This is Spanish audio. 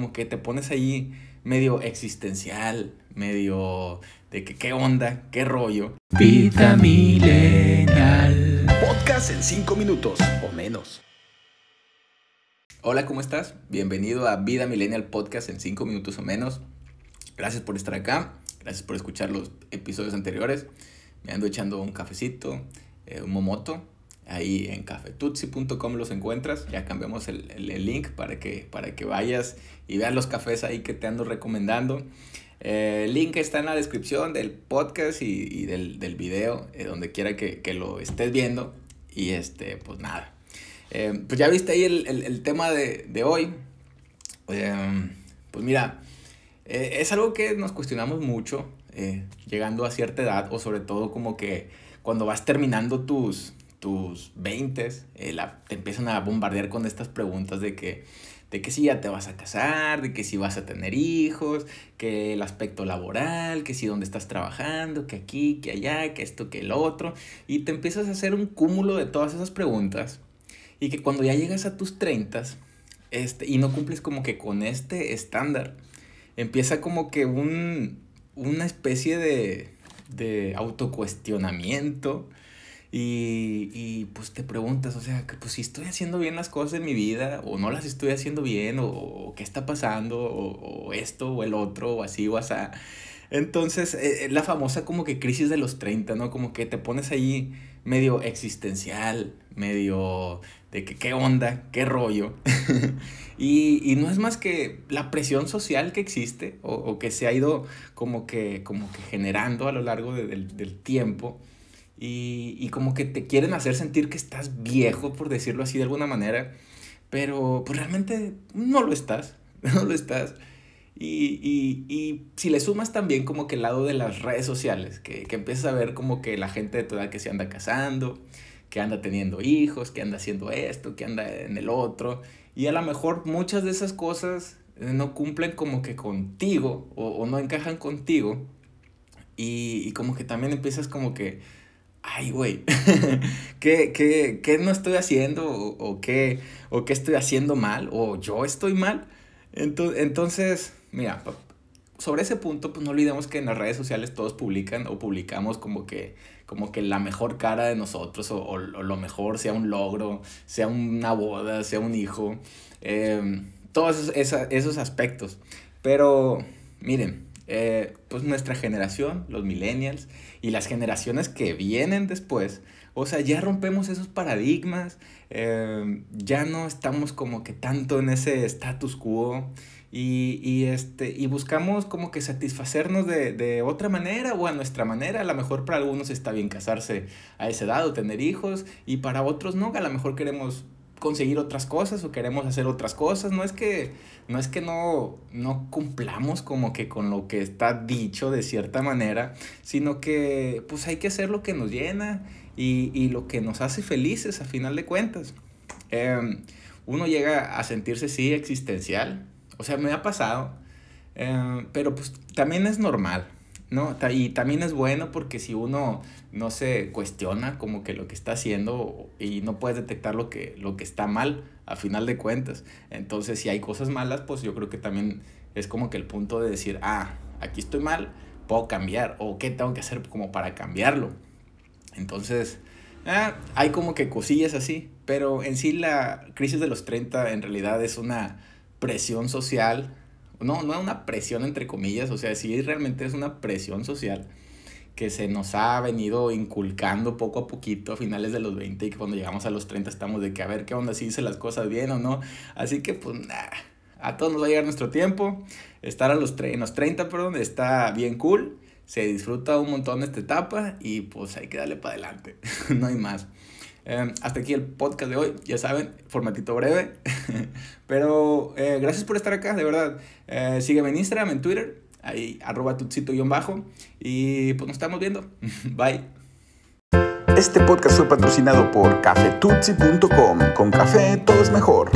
Como que te pones ahí medio existencial, medio de que qué onda, qué rollo. Vida milenial. Podcast en 5 minutos o menos. Hola, ¿cómo estás? Bienvenido a Vida Millennial Podcast en 5 minutos o menos. Gracias por estar acá, gracias por escuchar los episodios anteriores. Me ando echando un cafecito, eh, un momoto. Ahí en cafetutsi.com los encuentras. Ya cambiamos el, el, link para que, para que vayas y veas los cafés ahí que te ando recomendando. Eh, el link está en la descripción del podcast y, y del, del, video, eh, donde quiera que, que, lo estés viendo. Y este, pues nada. Eh, pues ya viste ahí el, el, tema de, de hoy. pues mira, es algo que nos cuestionamos mucho llegando a cierta edad o sobre todo como que cuando vas terminando tus, tus 20, eh, te empiezan a bombardear con estas preguntas de que, de que si ya te vas a casar, de que si vas a tener hijos, que el aspecto laboral, que si dónde estás trabajando, que aquí, que allá, que esto, que el otro. Y te empiezas a hacer un cúmulo de todas esas preguntas. Y que cuando ya llegas a tus 30 este, y no cumples como que con este estándar, empieza como que un, una especie de, de autocuestionamiento y, y, pues te preguntas, o sea, que pues si estoy haciendo bien las cosas en mi vida o no las estoy haciendo bien o, qué está pasando o, o, esto o el otro o así o así. Entonces, eh, la famosa como que crisis de los 30, ¿no? Como que te pones ahí medio existencial, medio de que qué onda, qué rollo. y, y, no es más que la presión social que existe o, o, que se ha ido como que, como que generando a lo largo de, del, del tiempo y, y, como que te quieren hacer sentir que estás viejo, por decirlo así de alguna manera, pero pues realmente no lo estás, no lo estás. Y, y, y si le sumas también como que el lado de las redes sociales, que, que empiezas a ver como que la gente de tu edad que se anda casando, que anda teniendo hijos, que anda haciendo esto, que anda en el otro, y a lo mejor muchas de esas cosas no cumplen como que contigo o, o no encajan contigo, y, y como que también empiezas como que ay, güey, ¿qué, qué, ¿qué, no estoy haciendo? O, o, qué, ¿O qué estoy haciendo mal? ¿O yo estoy mal? Entonces, mira, sobre ese punto, pues no olvidemos que en las redes sociales todos publican o publicamos como que, como que la mejor cara de nosotros o, o, lo mejor, sea un logro, sea una boda, sea un hijo, eh, todos esos, esos aspectos. Pero, miren, eh, pues nuestra generación, los millennials y las generaciones que vienen después, o sea, ya rompemos esos paradigmas, eh, ya no estamos como que tanto en ese status quo y, y, este, y buscamos como que satisfacernos de, de otra manera o a nuestra manera. A lo mejor para algunos está bien casarse a esa edad o tener hijos y para otros no, a lo mejor queremos conseguir otras cosas o queremos hacer otras cosas. No es que no, es que no, no cumplamos como que con lo que está dicho de cierta manera, sino que pues hay que hacer lo que nos llena y, y lo que nos hace felices a final de cuentas. Eh, uno llega a sentirse sí existencial, o sea, me ha pasado, eh, pero pues también es normal. ¿No? Y también es bueno porque si uno no se cuestiona como que lo que está haciendo y no puedes detectar lo que, lo que está mal a final de cuentas. Entonces, si hay cosas malas, pues yo creo que también es como que el punto de decir, ah, aquí estoy mal, puedo cambiar o qué tengo que hacer como para cambiarlo. Entonces, ah, hay como que cosillas así, pero en sí la crisis de los 30 en realidad es una presión social no, no una presión entre comillas, o sea, sí realmente es una presión social que se nos ha venido inculcando poco a poquito a finales de los 20 y que cuando llegamos a los 30 estamos de que a ver qué onda, si hice las cosas bien o no. Así que pues nah, a todos nos va a llegar nuestro tiempo. Estar a los, en los 30, perdón, está bien cool. Se disfruta un montón esta etapa y pues hay que darle para adelante. no hay más. Eh, hasta aquí el podcast de hoy, ya saben, formatito breve. Pero eh, gracias por estar acá, de verdad. Eh, sígueme en Instagram, en Twitter, ahí arroba tutsito-bajo. Y pues nos estamos viendo. Bye. Este podcast fue patrocinado por cafetutsi.com. Con café todo es mejor.